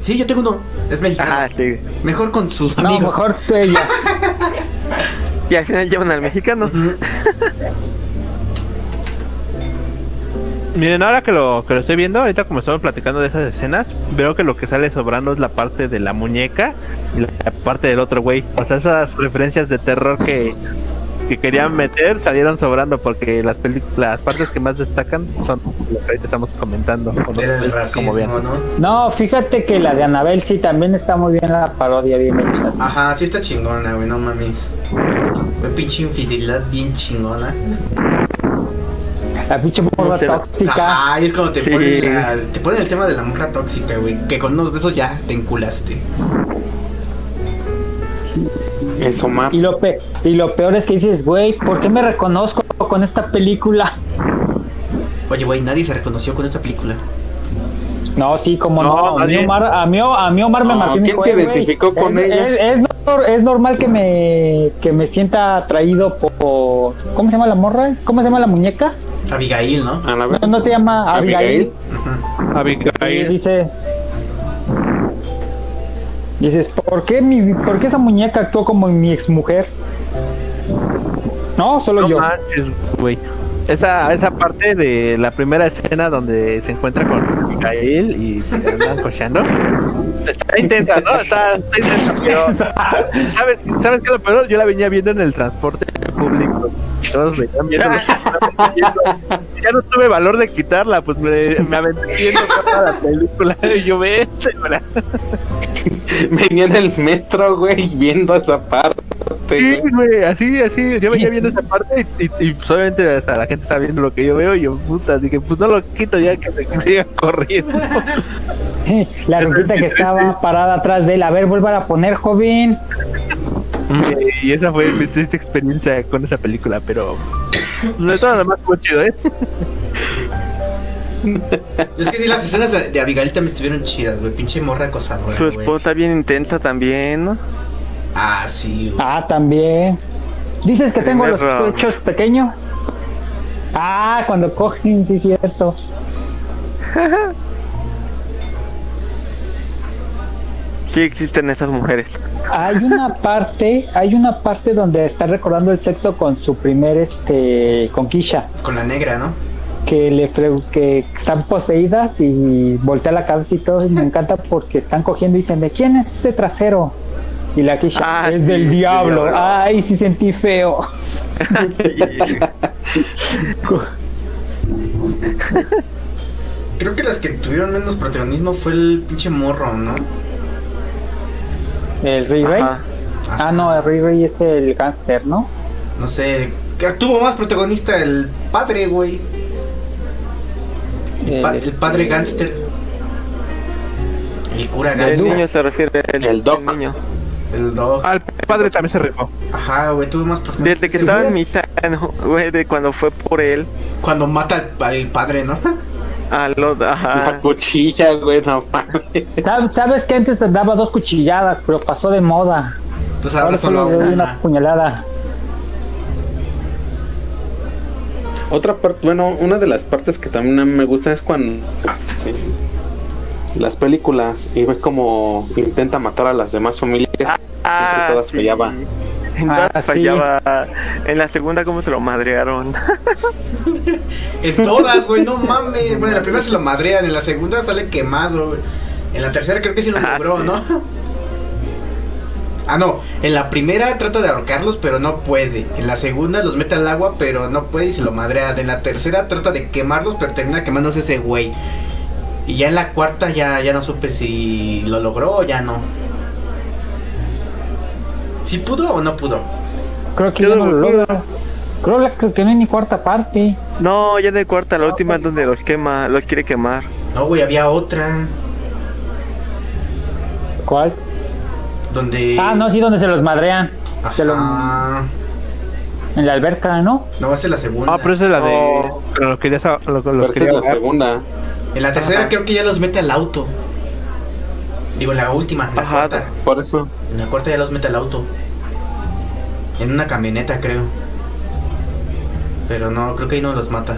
Sí, yo tengo uno. Es mexicano. Ah, sí. Mejor con sus No, amigos. mejor tú ella. *laughs* Y al final llevan al mexicano. Miren, ahora que lo, que lo estoy viendo, ahorita como estamos platicando de esas escenas, veo que lo que sale sobrando es la parte de la muñeca y la parte del otro güey. O sea, esas referencias de terror que, que querían meter salieron sobrando porque las las partes que más destacan son lo que ahorita estamos comentando. como racismo. ¿no? No, fíjate que la de Anabel sí también está muy bien la parodia, bien hecha. Ajá, sí está chingona, güey, no mames. Güey, pinche infidelidad bien chingona. La pinche morra tóxica. Ajá, y es como te Sí. ponen, la- te ponen el tema de la morra tóxica, güey. Que con unos besos ya te enculaste. Eso, Omar. Y lo, pe- y lo peor es que dices, güey, ¿por qué me reconozco con esta película? Oye, güey, nadie se reconoció con esta película. No, sí, como No, no. A mí. Omar, a mí, a mí Omar me No, ¿quién dijo, se "Eh, güey, identificó con es, ella?" Es, es nor- es normal que me, que me sienta atraído por... ¿Cómo se llama la morra? ¿Cómo se llama la muñeca? Abigail, ¿no? No, no se llama Abigail. Abigail. Abigail. dice... Dices, ¿por qué, mi, ¿por qué esa muñeca actuó como mi exmujer? No, solo No yo. manches, güey. Esa, esa parte de la primera escena donde se encuentra con Abigail y se andan cocheando. Está intensa, ¿no? Está, está intensa, pero. *laughs* ¿Sabes, ¿Sabes qué es lo peor? Yo la venía viendo en el transporte público. Todos que estaba viendo. *laughs* Ya no tuve valor de quitarla, pues me, me aventé viendo toda la película. Y yo, vete, ¿verdad? *laughs* Venía en el metro, güey, viendo esa parte. Sí, güey. así, así, yo venía *laughs* viendo esa parte y, y, y, pues, obviamente o sea, la gente está viendo lo que yo veo y yo, puta, dije, pues no lo quito ya que me que *laughs* siga corriendo. La ruquita que estaba parada atrás de él. A ver, vuelvan a poner, joven. y, esa fue mi triste experiencia con esa película, pero de todo lo fue chido, ¿eh? Es que sí, las escenas de, Abigail también estuvieron chidas, güey. Pinche morra acosadora, Su esposa bien intensa también, ¿no? Ah, sí, güey. Ah, también. Dices que tengo los round. pechos pequeños. Ah, cuando cogen, sí, cierto. *laughs* Sí existen esas mujeres. Hay una parte, hay una parte donde está recordando el sexo con su primer, este, con Kisha, Con la negra, ¿no? Que le que están poseídas y voltea la cabeza y todo. Y me *laughs* encanta porque están cogiendo y dicen, ¿de quién es este trasero? Y la Kisha, Ah, es sí, del diablo. diablo. Ay, sí sentí feo. Creo que las que tuvieron menos protagonismo fue el pinche morro, ¿no? El Rey Rey. Ajá. Ah, no, el Rey Rey es el gángster, ¿no? No sé. que Tuvo más protagonista el padre, güey. El, pa- El- el padre gánster. El cura El gánster. niño se refiere el, El doc. niño. El dog. Al padre también se rifó. Ajá, güey, tuvo más. Desde que estaba en güey. misa, güey, de cuando fue por él. Cuando mata al, al padre, ¿no? A los, La ajá. cuchilla, güey, no mames. ¿Sabes, sabes que antes te daba dos cuchilladas, pero pasó de moda. Entonces Ahora ahora solo solo una. una puñalada. Otra parte, bueno, una de las partes que también me gusta es cuando este, las películas y ves como intenta matar a las demás familias. Ah, todas sí. fallaban. En todas Ah, sí. fallaba. En la segunda, ¿cómo se lo madrearon? *laughs* En todas, güey, no mames. Bueno, en la primera se lo madrean, en la segunda sale quemado, güey. En la tercera creo que sí lo Ah, logró, sí. ¿no? Ah, no. En la primera trata de ahorcarlos, pero no puede. En la segunda los mete al agua, pero no puede y se lo madrea. En la tercera trata de quemarlos, pero termina quemándose ese güey. Y ya en la cuarta ya, ya no supe si lo logró o ya no. ¿Si pudo o no pudo? Creo que ya no lo logra. Creo, que no hay ni cuarta parte. No, ya de cuarta, la última es donde los quema, los quiere quemar. No, güey, había otra. ¿Cuál? Donde. Ah, no, sí, donde se los madrean. Se lo- Ajá. en la alberca, ¿no? No, esa es la segunda. Ah, pero esa es la de. Oh. Lo quería, sa- lo, lo Pero esa es la segunda. En la tercera creo que ya los mete al auto. Digo, en la última, en la Ajá. cuarta. Por eso. En la cuarta ya los mete al auto. En una camioneta, creo. Pero no, creo que ahí no los mata.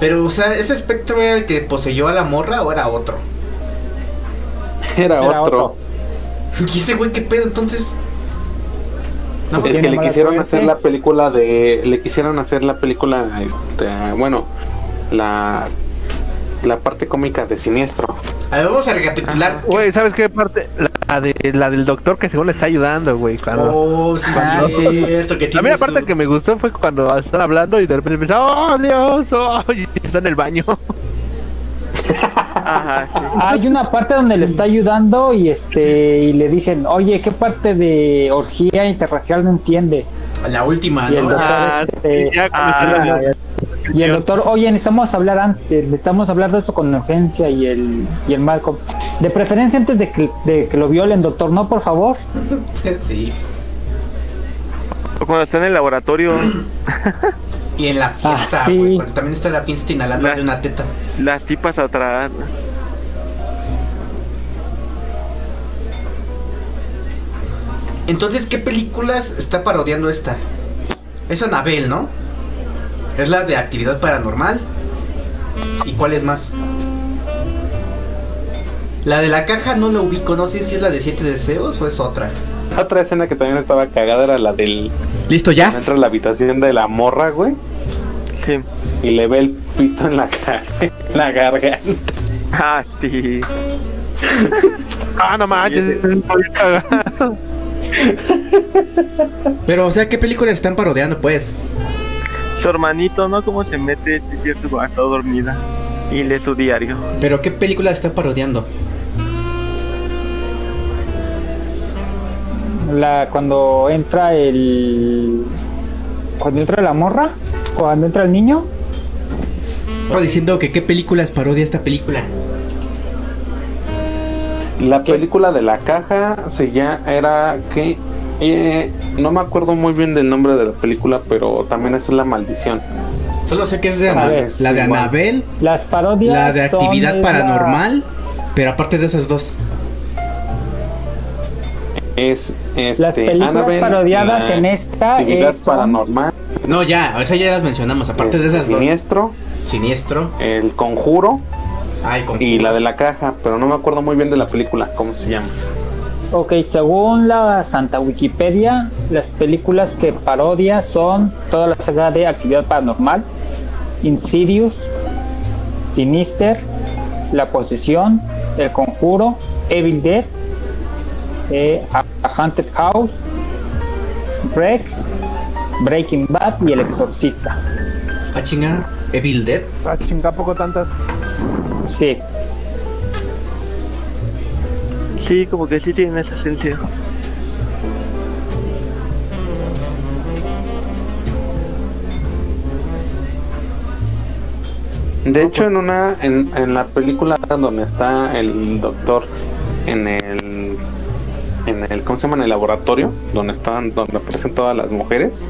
Pero, o sea, ¿ese espectro era el que poseyó a la morra o era otro? Era, Era otro. *laughs* ¿Y ese güey qué pedo entonces? No, Es que tiene le quisieron suerte. hacer la película de. Le quisieron hacer la película. Este, bueno, la. La parte cómica de Siniestro. A ver, vamos a recapitular. Güey, ¿sabes qué parte? La, de, la del doctor que según le está ayudando, güey. Cuando... Oh, sí, cierto, que A mí tiene la parte su- que me gustó fue cuando están hablando y de repente empieza, ¡Oh, Dios! Oh, *laughs* y está en el baño. Ajá, sí. Hay una parte donde le está ayudando y este y le dicen, oye, ¿qué parte de orgía interracial no entiendes? La última, Y el ¿no? doctor, Ah, este, sí, ya ah, comenté la- y el doctor, oye, necesitamos hablar antes, necesitamos hablar de esto con urgencia y el, y el Malcolm. De preferencia antes de que, de que lo violen, doctor, no, por favor. *laughs* Sí. O cuando está en el laboratorio, Y en la fiesta, Ah, sí. güey, cuando también está en la fiesta inhalando La- de una teta. Las tipas atrás. Entonces, ¿qué películas está parodiando esta? Es Anabel, ¿no? Es la de actividad paranormal. ¿Y cuál es más? La de la caja no la ubico, no sé si es la de siete deseos o es otra. Otra escena que también estaba cagada era la del. ¿Listo ya? Entra a la habitación de la morra, güey. Sí. Y le ve el pito en la, en *laughs* la garganta. Ah, sí. *laughs* Ah, no manches. Pero, o sea, ¿qué películas están parodiando, pues? Su hermanito, ¿no? Cómo se mete, sí es cierto, cuando está dormida. Y lee su diario. Pero, ¿qué películas están parodiando? La, cuando entra el. Cuando entra la morra, cuando entra el niño, Estaba diciendo que qué películas parodia esta película. La ¿Qué? película de la caja se ya era que. eh, no me acuerdo muy bien del nombre de la película, pero también es la maldición. Solo sé que es de A Ana- ver, la de. Anabel, las parodias. la de actividad paranormal, pero aparte de esas dos. Es este, Las películas Annabelle, parodiadas en esta actividad son- paranormal, No, ya, sea, ya las mencionamos. Aparte de esas dos. siniestro, Siniestro. el conjuro Ay, con y la de la caja, pero no me acuerdo muy bien de la película, cómo se llama. Ok, según la Santa Wikipedia, las películas que parodia son toda la saga de Actividad Paranormal, Insidious, Sinister, La Posesión, El Conjuro, Evil Dead, eh, A A Haunted House, Break, Breaking Bad y El Exorcista. Ah, chinga. Evil Dead. Ah, chinga, poco tantas. Sí, Sí, como que sí tienen esa esencia. De hecho, en una en, en la película donde está el doctor en el en el ¿cómo se llama? en el laboratorio donde están donde aparecen todas las mujeres,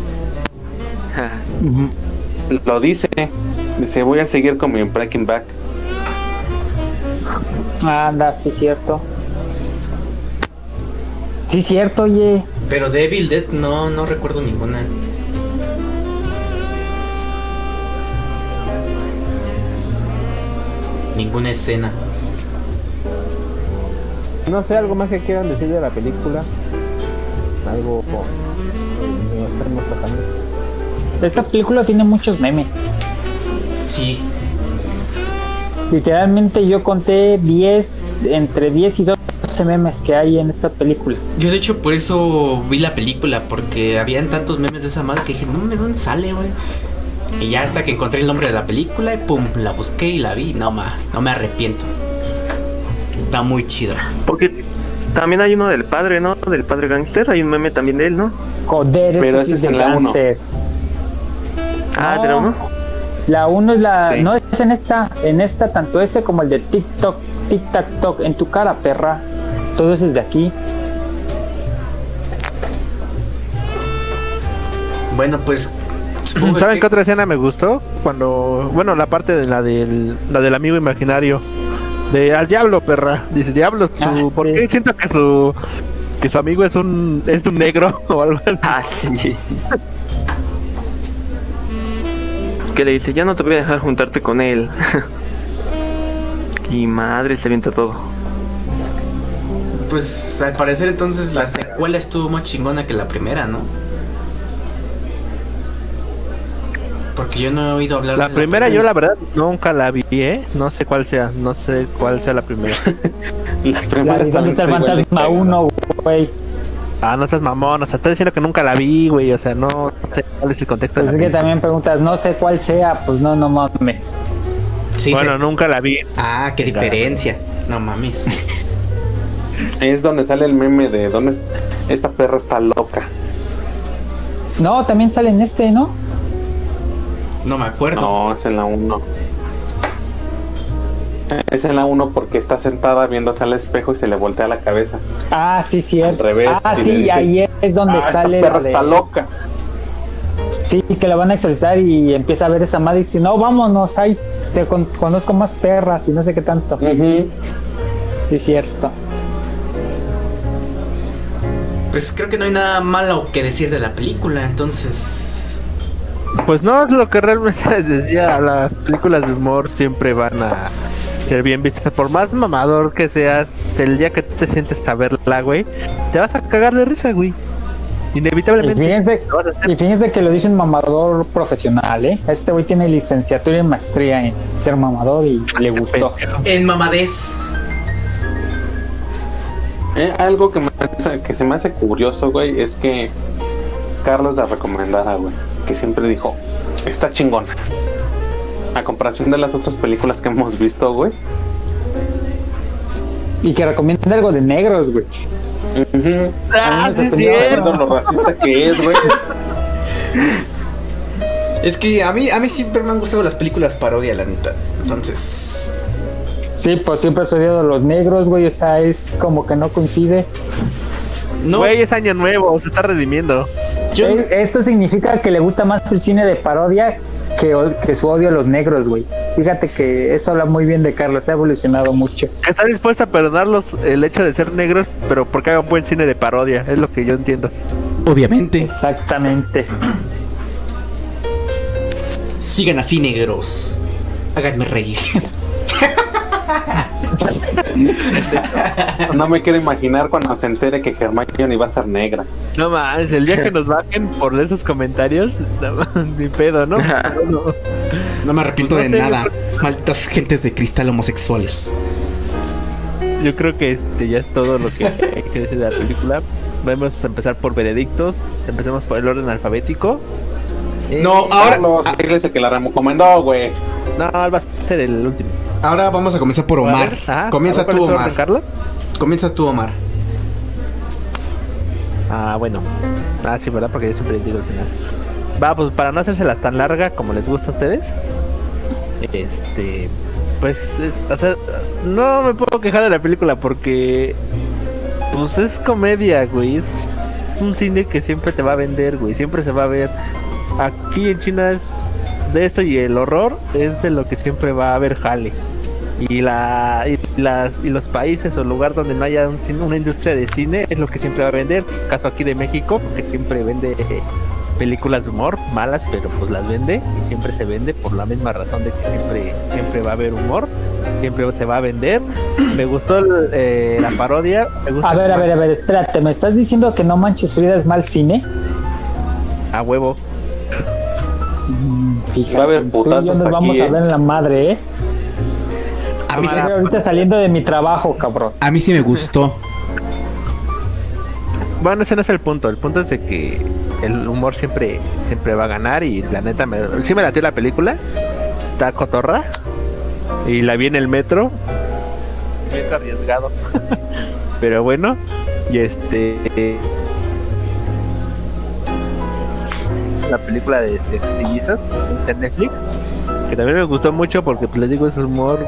*laughs* lo dice, dice, "Voy a seguir con mi Breaking Back." anda, sí, cierto. Sí, cierto, oye. Pero de Evil Dead no, no recuerdo ninguna. Ninguna escena. No sé, algo más que quieran decir de la película. Algo como. Esta película tiene muchos memes. Sí. Literalmente yo conté 10, entre 10 y 12 memes que hay en esta película. Yo de hecho por eso vi la película, porque habían tantos memes de esa madre que dije, no mames, ¿dónde sale, güey? Y ya hasta que encontré el nombre de la película y pum, la busqué y la vi. No, ma, no me arrepiento. Está muy chido. Porque también hay uno del padre, ¿no? Del padre gangster. Hay un meme también de él, ¿no? Joder, este Pero ese es en la 1. Ah, No. ¿de la uno? La 1 es la. Sí. No es en esta. En esta, tanto ese como el de TikTok. Tic Tac Toc. En tu cara, perra. Todo eso es de aquí. Bueno, pues. ¿Saben que- qué otra escena me gustó? Cuando, bueno, la parte de la del, la del amigo imaginario. De al diablo, perra. Dice, diablo, su, Ah, ¿por sí. qué siento que su que su amigo es un es un negro *laughs* o algo así? Ah, sí. Que le dice, ya no te voy a dejar juntarte con él. *laughs* y madre, se avienta todo. Pues al parecer entonces la secuela estuvo más chingona que la primera, ¿no? Porque yo no he oído hablar La de primera yo la verdad nunca la vi, ¿eh? No sé cuál sea, no sé cuál sea la primera. La *laughs* La primera de ¿Dónde también está el fantasma cagada. 1, güey? Ah, no estás mamón, o sea, estás diciendo que nunca la vi, güey, o sea, no sé cuál es el contexto de Pues la es que película. también preguntas, no sé cuál sea. Pues no, no mames. Sí, Bueno, sí. nunca la vi. Ah, qué diferencia. No mames. Es donde sale el meme de donde esta perra está loca. No, también sale en este, ¿no? No me acuerdo. No, es en la 1. Es en la 1 porque está sentada viéndose al espejo y se le voltea la cabeza. Ah, sí, sí. Al revés, Ah, sí, dice, ahí es donde "Ah, sale. Esta perra la de- está loca. Sí, que la van a exorcizar y empieza a ver esa madre y dice, no, vámonos, ay, te con- conozco más perras y no sé qué tanto. Ujú. Sí, es cierto. Pues creo que no hay nada malo que decir de la película, entonces. Pues no, es lo que realmente *laughs* les decía. Las películas de humor siempre van a ser bien vistas. Por más mamador que seas, el día que tú te sientes a verla, güey, te vas a cagar de risa, güey. Y Inevitablemente. fíjense, y fíjense que lo dice un mamador profesional, ¿eh? Este güey tiene licenciatura y maestría en ser mamador y le gustó. En mamadez. Eh, algo que, me hace- que se me hace curioso, güey, es que Carlos la recomendara, güey. Que siempre dijo, está chingón. A comparación de las otras películas que hemos visto, güey. Y que recomienda algo de negros, güey. Ujú. Ah, A mí me sí. Viendo lo racista que es, güey. *laughs* Es que a mí, a mí siempre me han gustado las películas parodia, la neta. Entonces. Sí, pues siempre has odiado a los negros, güey. O sea, es como que no coincide. No, Güey, es año nuevo, se está redimiendo. yo. Eh, Esto significa que le gusta más el cine de parodia que, su odio a los negros, güey. Fíjate que eso habla muy bien de Carlos, ha evolucionado mucho. Está dispuesta a perdonarlos el hecho de ser negros, pero porque hagan buen cine de parodia, es lo que yo entiendo. Obviamente. Exactamente. Sigan así, negros. Háganme reír. *laughs* *laughs* No me quiero imaginar cuando se entere que Hermione va a ser negra. No más, el día que nos bajen por esos comentarios, *laughs* no, ni pedo, ¿no? No. *laughs* No me arrepiento Pues de sé, nada. yo Maltas gentes de cristal homosexuales. Yo creo que este ya es todo lo que hay que decir de la película. Vamos a empezar por veredictos. Empecemos por el orden alfabético. Eh, No, ahora. Carlos, es el que la recomendó, güey. No, va a ser el último. Ahora vamos a comenzar por Omar. ajá, Comienza tú, ¿cuál es tu Omar. Comienza tú, Omar. Ah, bueno. Ah, sí, ¿verdad? Porque yo siempre digo al final. Va, pues para no hacérselas tan larga como les gusta a ustedes. Este. Pues, es- o sea, no me puedo quejar de la película porque. Pues es comedia, güey. Es un cine que siempre te va a vender, güey. Siempre se va a ver. Aquí en China es de eso y el horror es de lo que siempre va a haber jale. Y, la, y, las, y los países o lugar donde no haya un cine- una industria de cine es lo que siempre va a vender. Caso aquí de México, que siempre vende eh, películas de humor, malas, pero pues las vende y siempre se vende por la misma razón de que siempre, siempre va a haber humor, siempre te va a vender. Me gustó el, eh, la parodia. Me gusta A ver, a ver, a ver, espérate, ¿me estás diciendo que No Manches Frida es mal cine? A huevo. Fíjate, Va a haber tú y yo putazos nos aquí, vamos a ¿eh? ver en la madre, ¿eh? A mí, sí, ahorita saliendo de mi trabajo, cabrón. a mí sí me gustó. Bueno, ese no es el punto. El punto es de que el humor siempre, siempre va a ganar y la neta me, sí me latió la película. Está cotorra. Y la vi en el metro. Bien arriesgado. *laughs* Pero bueno. Y este. eh, La película de Sex Trillizas está en Netflix. Que también me gustó mucho porque pues, les digo ese humor.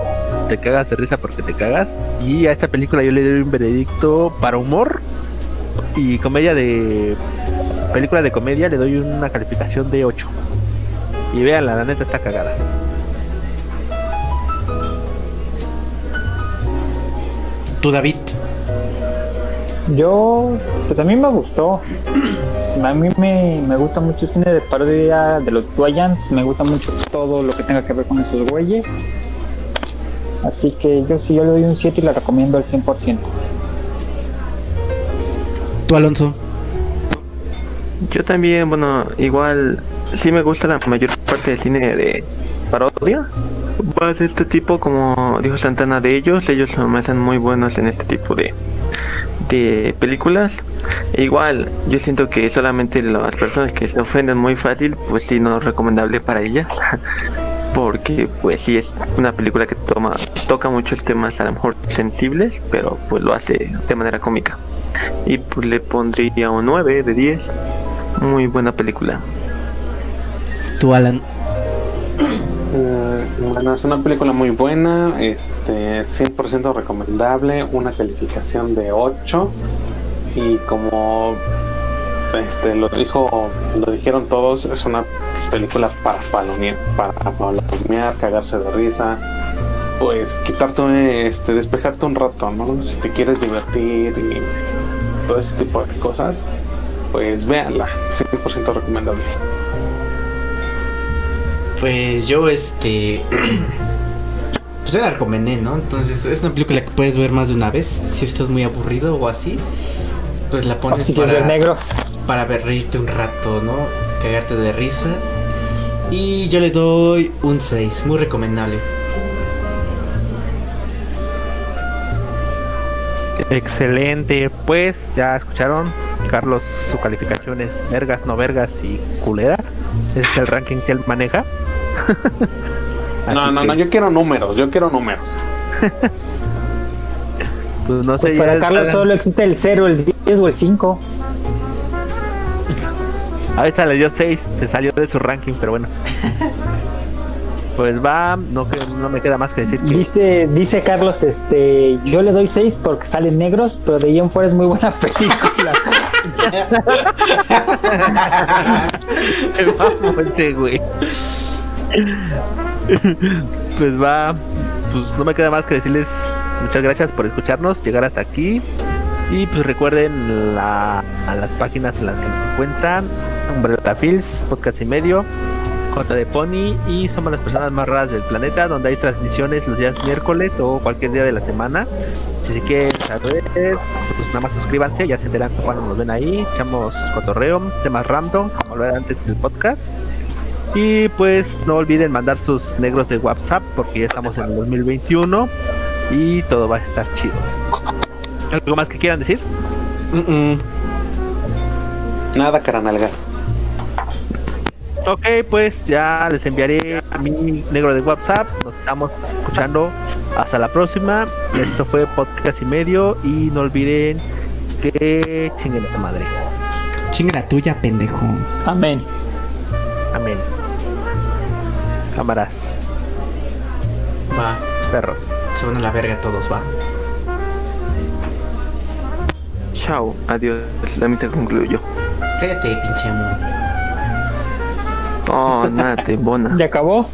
Te cagas de risa porque te cagas. Y a esta película yo le doy un veredicto para humor y comedia de película de comedia le doy una calificación de 8 y vean la neta está cagada Tú, David. Yo, pues a mí me gustó. A mí me, me gusta mucho el cine de parodia de los Guayans. Me gusta mucho todo lo que tenga que ver con esos güeyes. Así que yo sí, yo le doy un 7 y la recomiendo al 100%. Tú, Alonso. Yo también, bueno, igual sí me gusta la mayor parte del cine de parodia. Más de este tipo, como dijo Santana de ellos, ellos me hacen muy buenos en este tipo de, de películas. E igual, yo siento que solamente las personas que se ofenden muy fácil, pues sí, no es recomendable para ellas. *laughs* Porque pues sí es una película que toma, toca muchos temas a lo mejor sensibles, pero pues lo hace de manera cómica. Y pues le pondría un 9 de 10. Muy buena película. Tú, Alan. Mm, Bueno, es una película muy buena, este, 100% recomendable, una calificación de 8 y como este, lo dijo, lo dijeron todos, es una película para palomear, para palomear, cagarse de risa, pues quitarte, este, despejarte un rato, ¿no? Si te quieres divertir y todo ese tipo de cosas, pues véanla, 100% recomendable. Pues yo, este. *clears throat* Pues ya la recomendé, ¿no? Entonces es una película que puedes ver más de una vez. Si estás muy aburrido o así, pues la O pones si quieres ver para, negros. para ver, reírte un rato, ¿no? Cagarte de risa. Y yo le doy un 6, muy recomendable. Excelente, pues ya escucharon, Carlos, su calificación es vergas, no vergas y culera. Ese es el ranking que él maneja. *laughs* No, no, que, no, yo quiero números, yo quiero números. *laughs* Pues no sé, Pues para Carlos solo existe el 0, el 10 o el 5. Ahorita le dio 6, se salió de su ranking, pero bueno. *laughs* Pues va, no, me queda más que decir que Dice, dice Carlos, este, yo le doy 6 porque salen negros, pero de en fuera es muy buena película. *laughs* Vamos, güey. pues va, pues no me queda más que decirles muchas gracias por escucharnos, llegar hasta aquí. Y pues recuerden la, a las páginas en las que nos encuentran: Umbrella Films, Podcast y Medio, J de Pony y somos las personas más raras del planeta, donde hay transmisiones los días miércoles o cualquier día de la semana. Si se quieren saber, pues nada más suscríbanse, ya se enteran cuando nos ven ahí. Echamos cotorreo, temas random, como lo era antes del podcast. Y pues no olviden mandar sus negros de WhatsApp porque ya estamos en el 2021 y todo va a estar chido. ¿Algo más que quieran decir? Mm-mm. Nada, caranalga. Ok, pues ya les enviaré a mi negro de WhatsApp. Nos estamos escuchando. Hasta la próxima. Esto fue podcast y medio. Y no olviden que chinguen a madre. Chinga la tuya, pendejo. Amén. Amén. Cámaras, Va, perros. se van a la verga todos, va. Chao, adiós. La misa concluyó. Cállate, pinche mo. Oh, nada, te bona. ¿Ya acabó?